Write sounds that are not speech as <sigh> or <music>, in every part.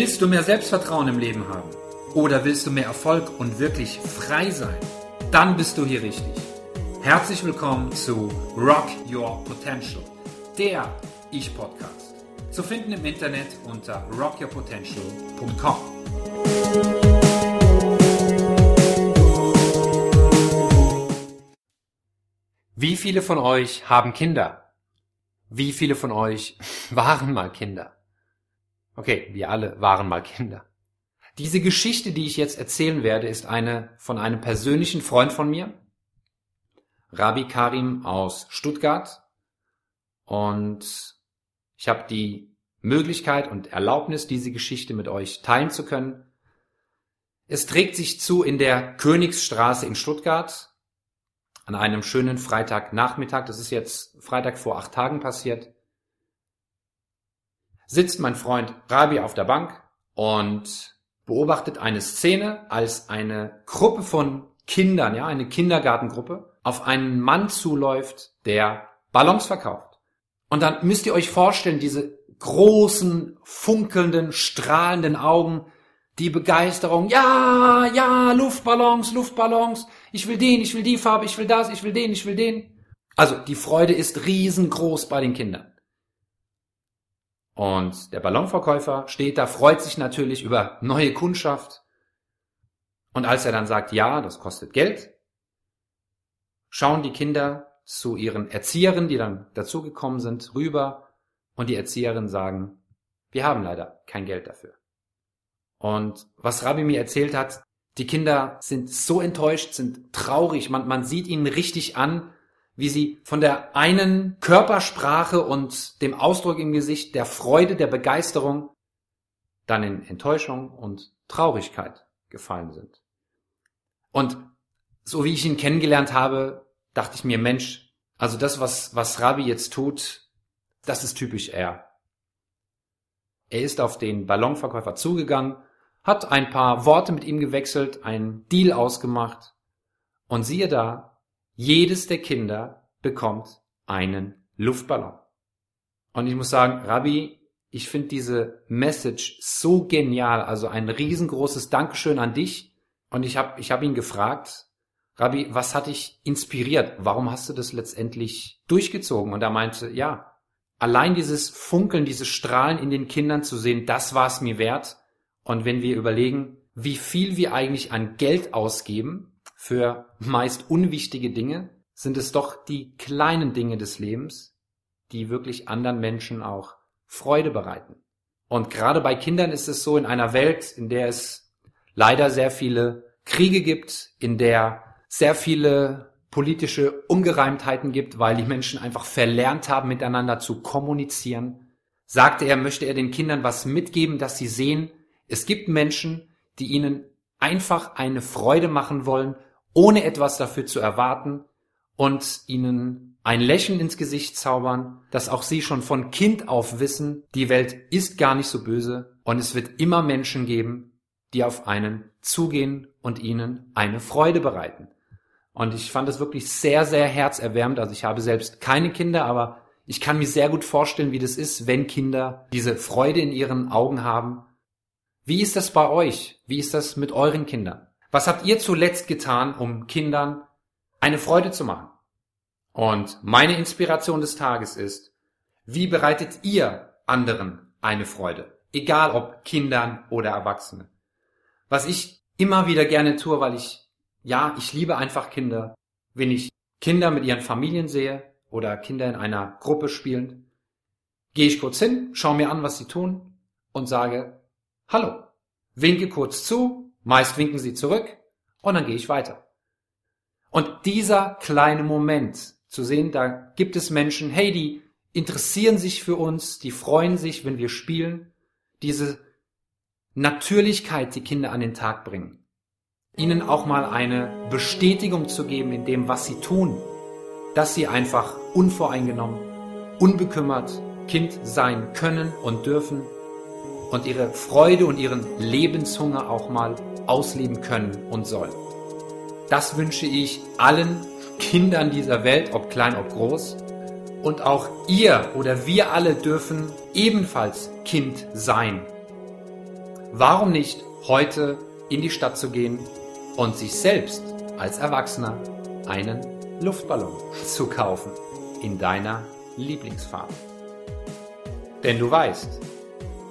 Willst du mehr Selbstvertrauen im Leben haben? Oder willst du mehr Erfolg und wirklich frei sein? Dann bist du hier richtig. Herzlich willkommen zu Rock Your Potential, der Ich-Podcast. Zu finden im Internet unter rockyourpotential.com. Wie viele von euch haben Kinder? Wie viele von euch <laughs> waren mal Kinder? Okay, wir alle waren mal Kinder. Diese Geschichte, die ich jetzt erzählen werde, ist eine von einem persönlichen Freund von mir, Rabi Karim aus Stuttgart. Und ich habe die Möglichkeit und Erlaubnis, diese Geschichte mit euch teilen zu können. Es trägt sich zu in der Königsstraße in Stuttgart an einem schönen Freitagnachmittag. Das ist jetzt Freitag vor acht Tagen passiert sitzt mein Freund Rabi auf der Bank und beobachtet eine Szene, als eine Gruppe von Kindern, ja, eine Kindergartengruppe, auf einen Mann zuläuft, der Ballons verkauft. Und dann müsst ihr euch vorstellen, diese großen, funkelnden, strahlenden Augen, die Begeisterung, ja, ja, Luftballons, Luftballons, ich will den, ich will die Farbe, ich will das, ich will den, ich will den. Also die Freude ist riesengroß bei den Kindern. Und der Ballonverkäufer steht da, freut sich natürlich über neue Kundschaft. Und als er dann sagt, ja, das kostet Geld, schauen die Kinder zu ihren Erzieherinnen, die dann dazugekommen sind, rüber und die Erzieherinnen sagen, wir haben leider kein Geld dafür. Und was Rabbi mir erzählt hat, die Kinder sind so enttäuscht, sind traurig, man, man sieht ihnen richtig an, wie sie von der einen Körpersprache und dem Ausdruck im Gesicht der Freude, der Begeisterung, dann in Enttäuschung und Traurigkeit gefallen sind. Und so wie ich ihn kennengelernt habe, dachte ich mir, Mensch, also das, was, was Rabi jetzt tut, das ist typisch er. Er ist auf den Ballonverkäufer zugegangen, hat ein paar Worte mit ihm gewechselt, einen Deal ausgemacht und siehe da, jedes der Kinder bekommt einen Luftballon. Und ich muss sagen, Rabbi, ich finde diese Message so genial. Also ein riesengroßes Dankeschön an dich. Und ich habe ich hab ihn gefragt, Rabbi, was hat dich inspiriert? Warum hast du das letztendlich durchgezogen? Und er meinte, ja, allein dieses Funkeln, dieses Strahlen in den Kindern zu sehen, das war es mir wert. Und wenn wir überlegen, wie viel wir eigentlich an Geld ausgeben, für meist unwichtige Dinge sind es doch die kleinen Dinge des Lebens, die wirklich anderen Menschen auch Freude bereiten. Und gerade bei Kindern ist es so in einer Welt, in der es leider sehr viele Kriege gibt, in der sehr viele politische Ungereimtheiten gibt, weil die Menschen einfach verlernt haben, miteinander zu kommunizieren, sagte er, möchte er den Kindern was mitgeben, dass sie sehen, es gibt Menschen, die ihnen einfach eine Freude machen wollen ohne etwas dafür zu erwarten und ihnen ein Lächeln ins Gesicht zaubern, dass auch sie schon von Kind auf wissen, die Welt ist gar nicht so böse und es wird immer Menschen geben, die auf einen zugehen und ihnen eine Freude bereiten. Und ich fand es wirklich sehr, sehr herzerwärmend. Also ich habe selbst keine Kinder, aber ich kann mir sehr gut vorstellen, wie das ist, wenn Kinder diese Freude in ihren Augen haben. Wie ist das bei euch? Wie ist das mit euren Kindern? Was habt ihr zuletzt getan, um Kindern eine Freude zu machen? Und meine Inspiration des Tages ist, wie bereitet ihr anderen eine Freude? Egal ob Kindern oder Erwachsene. Was ich immer wieder gerne tue, weil ich, ja, ich liebe einfach Kinder. Wenn ich Kinder mit ihren Familien sehe oder Kinder in einer Gruppe spielen, gehe ich kurz hin, schaue mir an, was sie tun und sage, hallo, winke kurz zu Meist winken sie zurück und dann gehe ich weiter. Und dieser kleine Moment zu sehen, da gibt es Menschen, hey, die interessieren sich für uns, die freuen sich, wenn wir spielen, diese Natürlichkeit die Kinder an den Tag bringen. Ihnen auch mal eine Bestätigung zu geben in dem, was sie tun, dass sie einfach unvoreingenommen, unbekümmert Kind sein können und dürfen und ihre Freude und ihren Lebenshunger auch mal ausleben können und sollen. Das wünsche ich allen Kindern dieser Welt, ob klein, ob groß. Und auch ihr oder wir alle dürfen ebenfalls Kind sein. warum nicht heute in die Stadt zu gehen und sich selbst als Erwachsener einen Luftballon zu kaufen in deiner Lieblingsfarbe. Denn du weißt,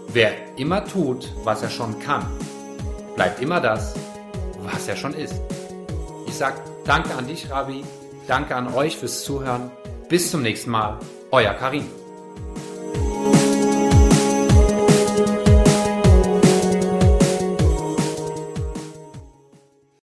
wer immer tut, was er schon kann, bleibt immer das, was er schon ist. Ich sag danke an dich, Rabi, danke an euch fürs Zuhören. Bis zum nächsten Mal, euer Karim.